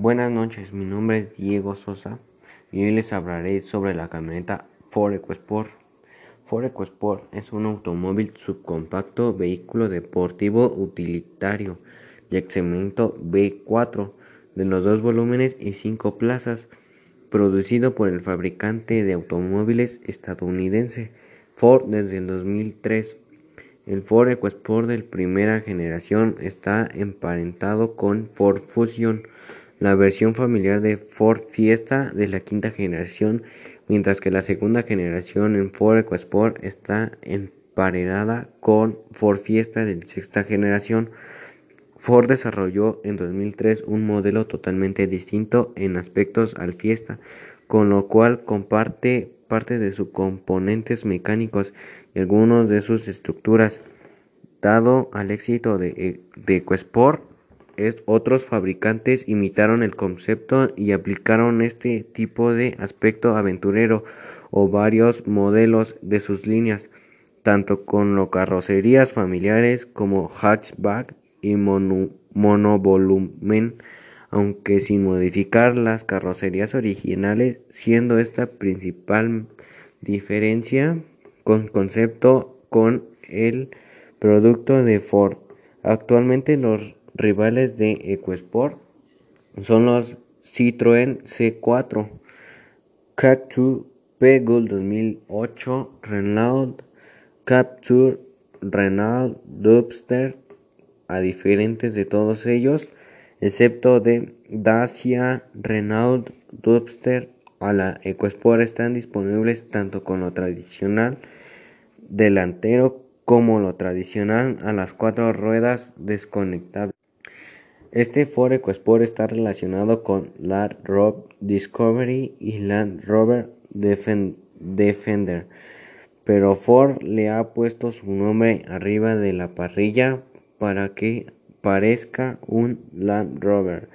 Buenas noches, mi nombre es Diego Sosa y hoy les hablaré sobre la camioneta Ford EcoSport. Ford EcoSport es un automóvil subcompacto vehículo deportivo utilitario de segmento B4 de los dos volúmenes y cinco plazas, producido por el fabricante de automóviles estadounidense Ford desde el 2003. El Ford EcoSport de primera generación está emparentado con Ford Fusion la versión familiar de Ford Fiesta de la quinta generación, mientras que la segunda generación en Ford EcoSport está emparedada con Ford Fiesta de sexta generación. Ford desarrolló en 2003 un modelo totalmente distinto en aspectos al Fiesta, con lo cual comparte parte de sus componentes mecánicos y algunas de sus estructuras. Dado al éxito de, de EcoSport, otros fabricantes imitaron el concepto y aplicaron este tipo de aspecto aventurero o varios modelos de sus líneas, tanto con carrocerías familiares como hatchback y monovolumen, aunque sin modificar las carrocerías originales, siendo esta principal diferencia con concepto con el producto de Ford. Actualmente los rivales de EcoSport son los Citroën C4, Capture, Peggle 2008, Renault Capture, Renault Dubster, a diferentes de todos ellos, excepto de Dacia, Renault Dubster a la EcoSport están disponibles tanto con lo tradicional delantero como lo tradicional a las cuatro ruedas desconectables. Este Ford EcoSport está relacionado con Land Rover Discovery y Land Rover Defender, pero Ford le ha puesto su nombre arriba de la parrilla para que parezca un Land Rover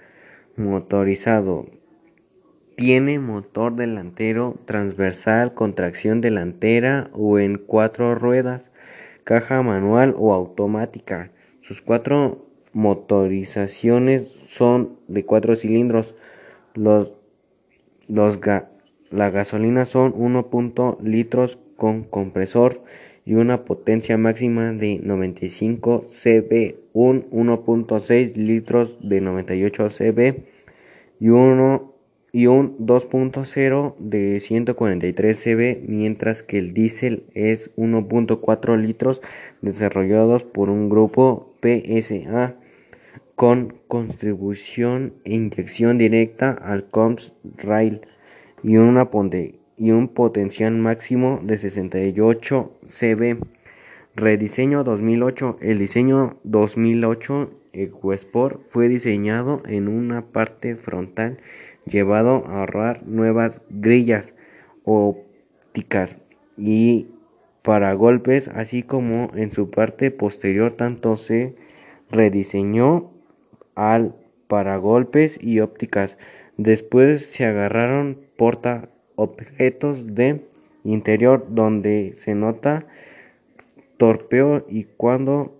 motorizado. Tiene motor delantero transversal con tracción delantera o en cuatro ruedas, caja manual o automática. Sus cuatro motorizaciones son de cuatro cilindros. Los, la gasolina son 1. litros con compresor y una potencia máxima de 95 cb, un 1.6 litros de 98 cb y y un 2.0 de 143 cb, mientras que el diésel es 1.4 litros desarrollados por un grupo PSA con contribución e inyección directa al COMS Rail y, un potencial máximo de 68 cb. Rediseño 2008. El diseño 2008 EcoSport fue diseñado en una parte frontal llevado a ahorrar nuevas grillas ópticas y para golpes, así como en su parte posterior tanto se rediseñó al golpes y ópticas. Después se agarraron porta objetos de interior donde se nota torpeo y cuando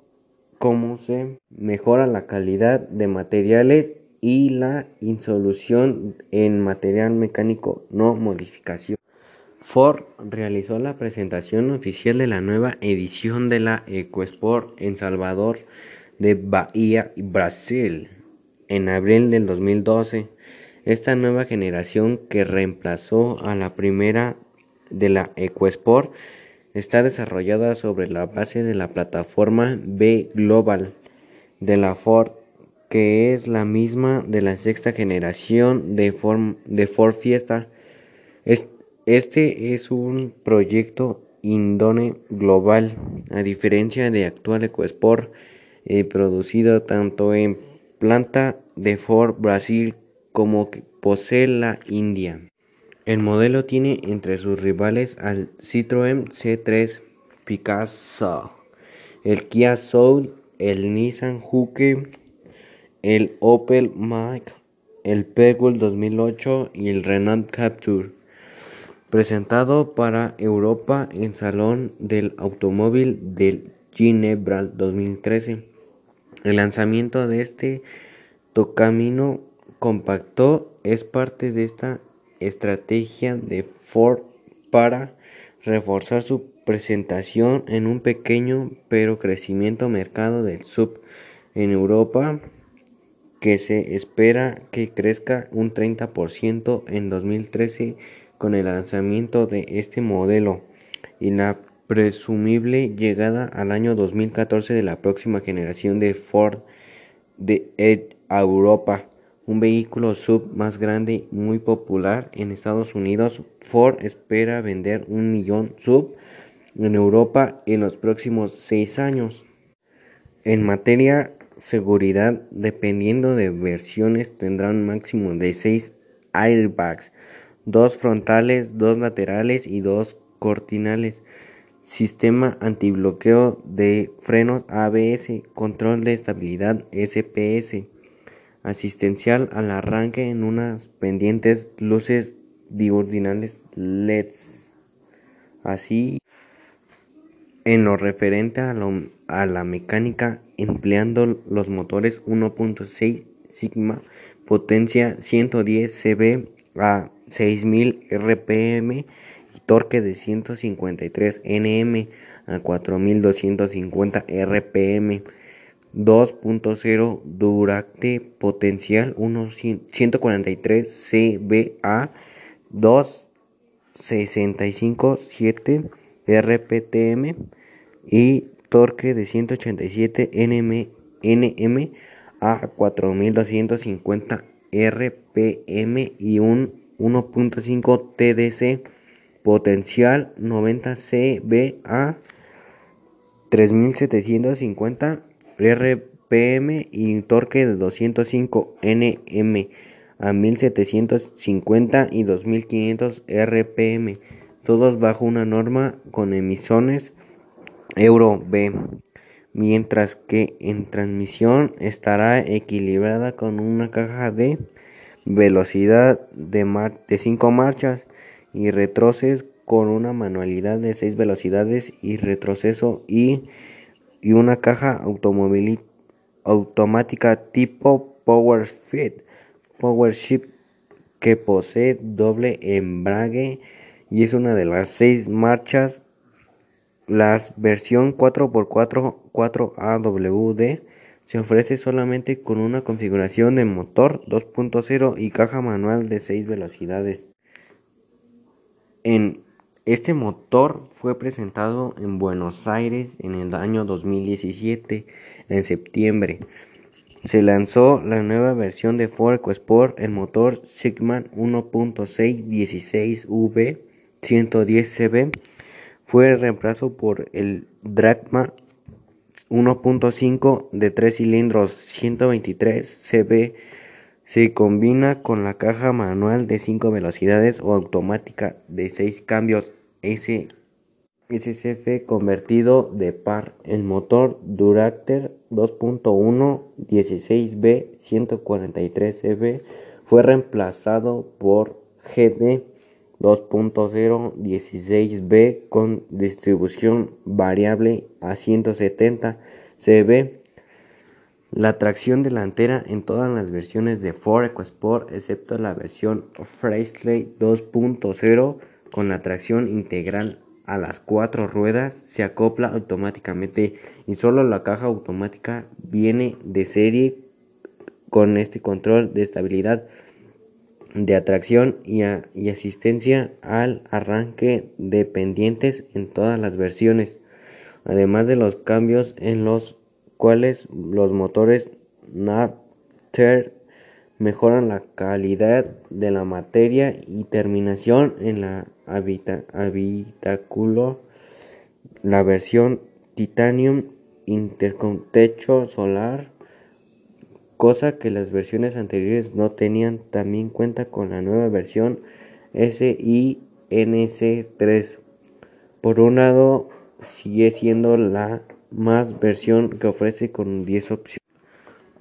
cómo se mejora la calidad de materiales y la insolución en material mecánico no modificación. Ford realizó la presentación oficial de la nueva edición de la EcoSport en Salvador de Bahía, Brasil, en abril del 2012. Esta nueva generación que reemplazó a la primera de la EcoSport está desarrollada sobre la base de la plataforma B Global de la Ford, que es la misma de la sexta generación de, de Ford Fiesta. Este es un proyecto indone global, a diferencia de actual EcoSport producido tanto en planta de Ford Brasil como posee la India. El modelo tiene entre sus rivales al Citroën C3 Picasso, el Kia Soul, el Nissan Juke, el Opel Mach, el Peugeot 2008 y el Renault Capture. Presentado para Europa en Salón del Automóvil del Ginebra 2013. El lanzamiento de este tocamino compacto es parte de esta estrategia de Ford para reforzar su presentación en un pequeño pero crecimiento mercado del sub en Europa que se espera que crezca un 30% en 2013 con el lanzamiento de este modelo. Y la presumible llegada al año 2014 de la próxima generación de Ford de Europa, un vehículo sub más grande muy popular en Estados Unidos. Ford espera vender un millón sub en Europa en los próximos seis años. En materia seguridad, dependiendo de versiones, tendrá un máximo de seis airbags, dos frontales, dos laterales y dos cortinales sistema antibloqueo de frenos ABS, control de estabilidad SPS, asistencial al arranque en unas pendientes luces diurnales LEDs. Así, en lo referente a, a la mecánica, empleando los motores 1.6 Sigma, potencia 110 cb a 6000 rpm torque de 153 Nm a 4250 RPM, 2.0 Duracte potencial 143 CBA 265 7 RPTM y torque de 187 Nm, Nm a 4250 RPM y un 1.5 TDC potencial 90 CBA 3750 RPM y torque de 205 Nm a 1750 y 2500 RPM, todos bajo una norma con emisiones Euro B, mientras que en transmisión estará equilibrada con una caja de velocidad de 5 marchas y retroces con una manualidad de 6 velocidades y retroceso y, y una caja automática tipo Power Fit, que posee doble embrague y es una de las 6 marchas. La versión 4x4 4AWD se ofrece solamente con una configuración de motor 2.0 y caja manual de 6 velocidades. En este motor fue presentado en Buenos Aires en el año 2017, en septiembre. Se lanzó la nueva versión de Ford EcoSport, el motor Sigma 1.616V 110cb. Fue reemplazo por el Dragma 1.5 de 3 cilindros 123cb se combina con la caja manual de 5 velocidades o automática de 6 cambios SCF convertido de par. El motor Duracter 2.1 16B 143CB fue reemplazado por GD 2.0 16B con distribución variable a 170 CB la tracción delantera en todas las versiones de Ford EcoSport, excepto la versión Fairlane 2.0 con la tracción integral a las cuatro ruedas, se acopla automáticamente y solo la caja automática viene de serie con este control de estabilidad de atracción y, y asistencia al arranque de pendientes en todas las versiones, además de los cambios en los los motores NAFTER mejoran la calidad de la materia y terminación en la habitáculo. La versión Titanium intercontecho solar, cosa que las versiones anteriores no tenían, también cuenta con la nueva versión SINC3. Por un lado, sigue siendo la más versión que ofrece con 10 opciones.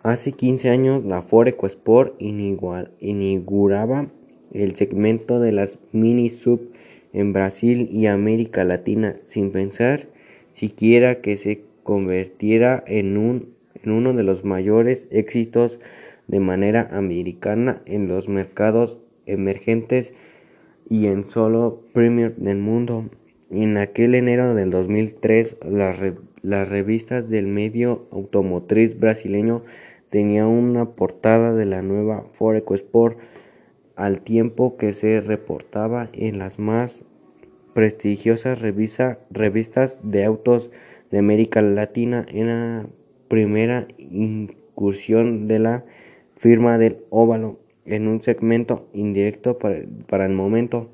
Hace 15 años la Ford EcoSport inauguraba el segmento de las mini sub en Brasil y América Latina sin pensar siquiera que se convirtiera en, un, en uno de los mayores éxitos de manera americana en los mercados emergentes y en solo premier del mundo. En aquel enero del 2003, las, las revistas del medio automotriz brasileño tenían una portada de la nueva Ford EcoSport, al tiempo que se reportaba en las más prestigiosas revistas de autos de América Latina en la primera incursión de la firma del óvalo en un segmento indirecto para, el momento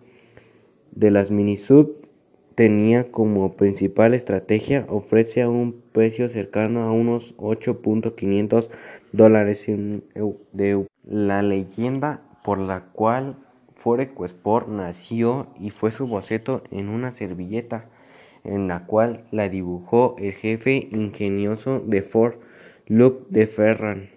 de las mini sub tenía como principal estrategia ofrece a un precio cercano a unos 8.500 dólares de la leyenda por la cual Ford EcoSport nació y fue su boceto en una servilleta en la cual la dibujó el jefe ingenioso de Ford, Luc de Ferran.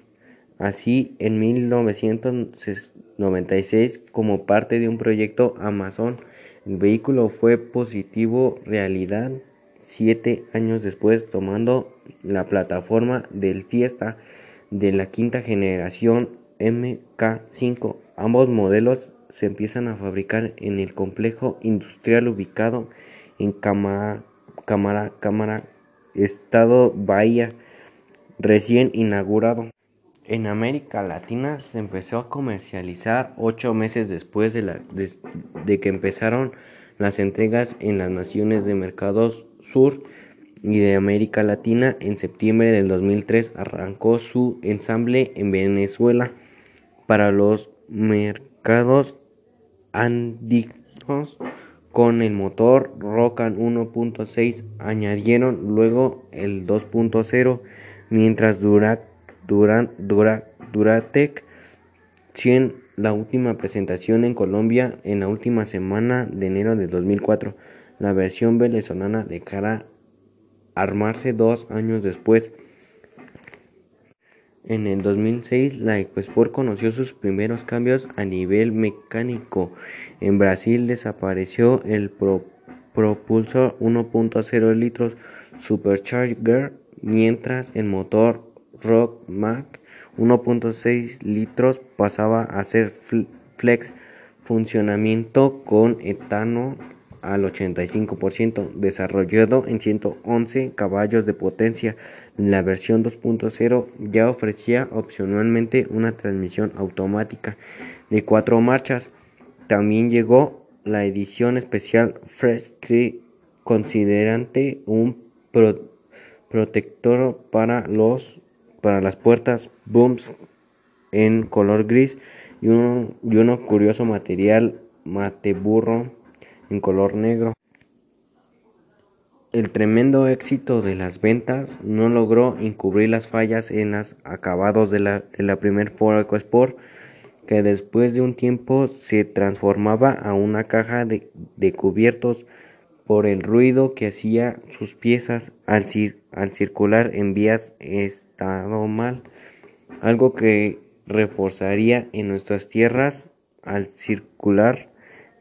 Así, en 1996, como parte de un proyecto Amazon, el vehículo fue positivo realidad siete años después, tomando la plataforma del Fiesta de la quinta generación MK5. Ambos modelos se empiezan a fabricar en el complejo industrial ubicado en Cámara, Cámara, Estado Bahía, recién inaugurado. En América Latina se empezó a comercializar ocho meses después de, la, que empezaron las entregas en las naciones de mercados sur y de América Latina. En septiembre del 2003 arrancó su ensamble en Venezuela para los mercados andinos con el motor Rocan 1.6 añadieron luego el 2.0 mientras Dura, Dura, Dura, Duratec 100 la última presentación en Colombia en la última semana de enero de 2004 la versión venezolana de cara armarse dos años después en el 2006, la EcoSport conoció sus primeros cambios a nivel mecánico. En Brasil desapareció el propulsor 1.0 litros Supercharger, mientras el motor Rock Mac 1.6 litros pasaba a ser flex funcionamiento con etano al 85%, desarrollado en 111 caballos de potencia. La versión 2.0 ya ofrecía opcionalmente una transmisión automática de cuatro marchas. También llegó la edición especial Fresh 3 considerante un protector para los para las puertas booms en color gris y un, y uno curioso material mate burro en color negro. El tremendo éxito de las ventas no logró encubrir las fallas en los acabados de la, de la primer Ford EcoSport, que después de un tiempo se transformaba a una caja de, de cubiertos por el ruido que hacía sus piezas al, al circular en vías estado mal, algo que reforzaría en nuestras tierras al circular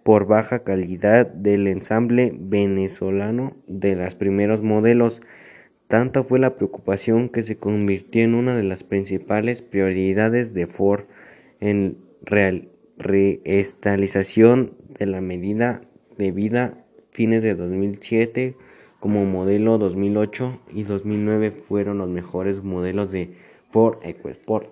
por baja calidad del ensamble venezolano de los primeros modelos. Tanta fue la preocupación que se convirtió en una de las principales prioridades de Ford en reestalización de la medida de vida fines de 2007 como modelo 2008 y 2009 fueron los mejores modelos de Ford EcoSport.